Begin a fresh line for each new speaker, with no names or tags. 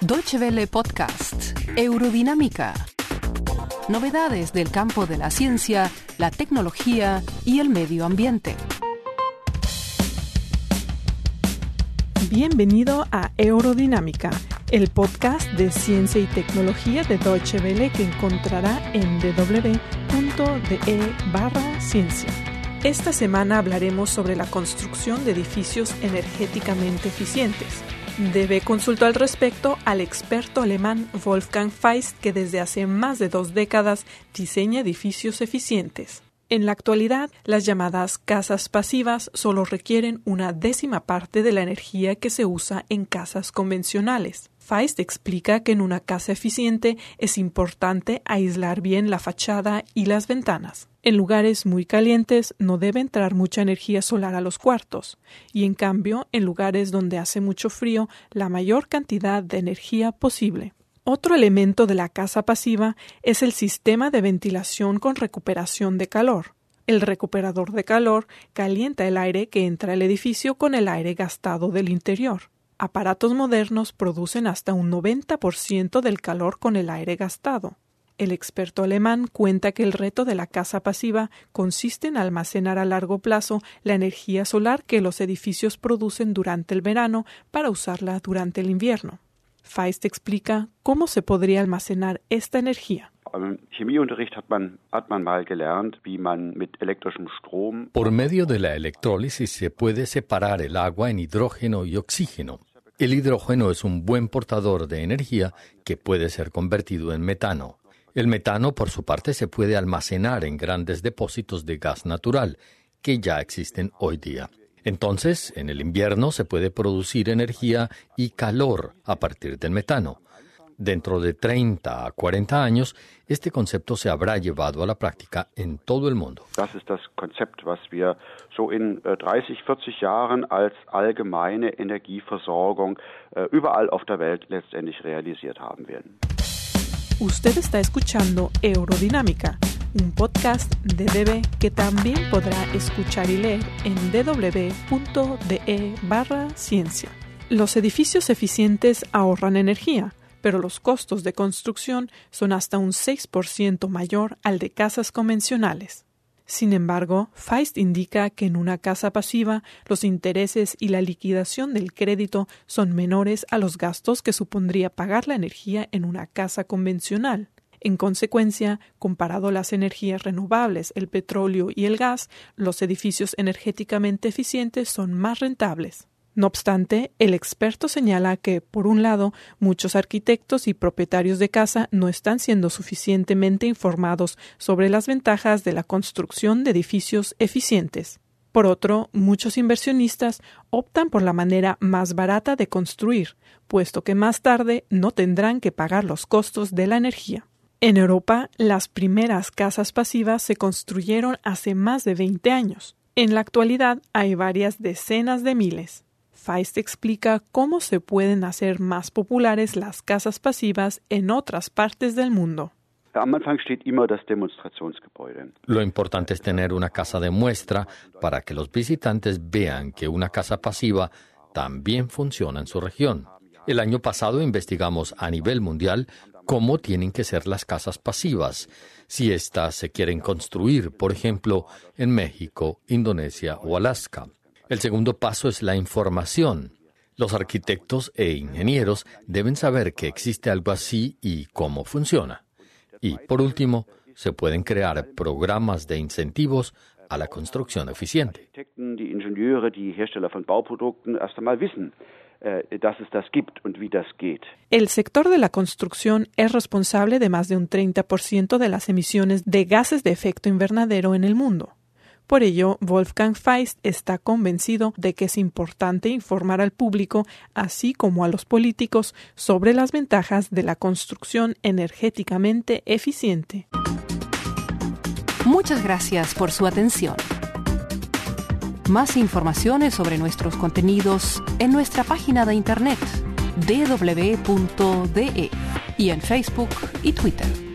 Deutsche Welle Podcast, Eurodinámica. Novedades del campo de la ciencia, la tecnología y el medio ambiente.
Bienvenido a Eurodinámica, el podcast de ciencia y tecnología de Deutsche Welle que encontrará en www.de barra ciencia. Esta semana hablaremos sobre la construcción de edificios energéticamente eficientes. Debe consultó al respecto al experto alemán Wolfgang Feist, que desde hace más de dos décadas diseña edificios eficientes. En la actualidad, las llamadas casas pasivas solo requieren una décima parte de la energía que se usa en casas convencionales. Feist explica que en una casa eficiente es importante aislar bien la fachada y las ventanas. En lugares muy calientes no debe entrar mucha energía solar a los cuartos, y en cambio, en lugares donde hace mucho frío, la mayor cantidad de energía posible. Otro elemento de la casa pasiva es el sistema de ventilación con recuperación de calor. El recuperador de calor calienta el aire que entra al edificio con el aire gastado del interior. Aparatos modernos producen hasta un 90% del calor con el aire gastado. El experto alemán cuenta que el reto de la casa pasiva consiste en almacenar a largo plazo la energía solar que los edificios producen durante el verano para usarla durante el invierno. Feist explica cómo se podría almacenar esta energía.
Por medio de la electrólisis se puede separar el agua en hidrógeno y oxígeno. El hidrógeno es un buen portador de energía que puede ser convertido en metano. El metano, por su parte, se puede almacenar en grandes depósitos de gas natural que ya existen hoy día. Entonces, en el invierno se puede producir energía y calor a partir del metano. Dentro de 30 a 40 años, este concepto se habrá llevado a la práctica en todo el mundo.
Das ist das Konzept, was wir so in 30, äh, 40 Jahren als allgemeine Energieversorgung äh, überall auf der Welt letztendlich realisiert haben werden.
Usted está escuchando Eurodinámica un podcast de DB que también podrá escuchar y leer en www.de barra ciencia. Los edificios eficientes ahorran energía, pero los costos de construcción son hasta un 6% mayor al de casas convencionales. Sin embargo, Feist indica que en una casa pasiva los intereses y la liquidación del crédito son menores a los gastos que supondría pagar la energía en una casa convencional. En consecuencia, comparado las energías renovables, el petróleo y el gas, los edificios energéticamente eficientes son más rentables. No obstante, el experto señala que, por un lado, muchos arquitectos y propietarios de casa no están siendo suficientemente informados sobre las ventajas de la construcción de edificios eficientes. Por otro, muchos inversionistas optan por la manera más barata de construir, puesto que más tarde no tendrán que pagar los costos de la energía. En Europa, las primeras casas pasivas se construyeron hace más de 20 años. En la actualidad hay varias decenas de miles. Feist explica cómo se pueden hacer más populares las casas pasivas en otras partes del mundo.
Lo importante es tener una casa de muestra para que los visitantes vean que una casa pasiva también funciona en su región. El año pasado investigamos a nivel mundial cómo tienen que ser las casas pasivas, si éstas se quieren construir, por ejemplo, en México, Indonesia o Alaska. El segundo paso es la información. Los arquitectos e ingenieros deben saber que existe algo así y cómo funciona. Y, por último, se pueden crear programas de incentivos a la construcción eficiente.
Äh,
el sector de la construcción es responsable de más de un 30% de las emisiones de gases de efecto invernadero en el mundo. Por ello, Wolfgang Feist está convencido de que es importante informar al público, así como a los políticos, sobre las ventajas de la construcción energéticamente eficiente.
Muchas gracias por su atención. Más informaciones sobre nuestros contenidos en nuestra página de internet www.de y en Facebook y Twitter.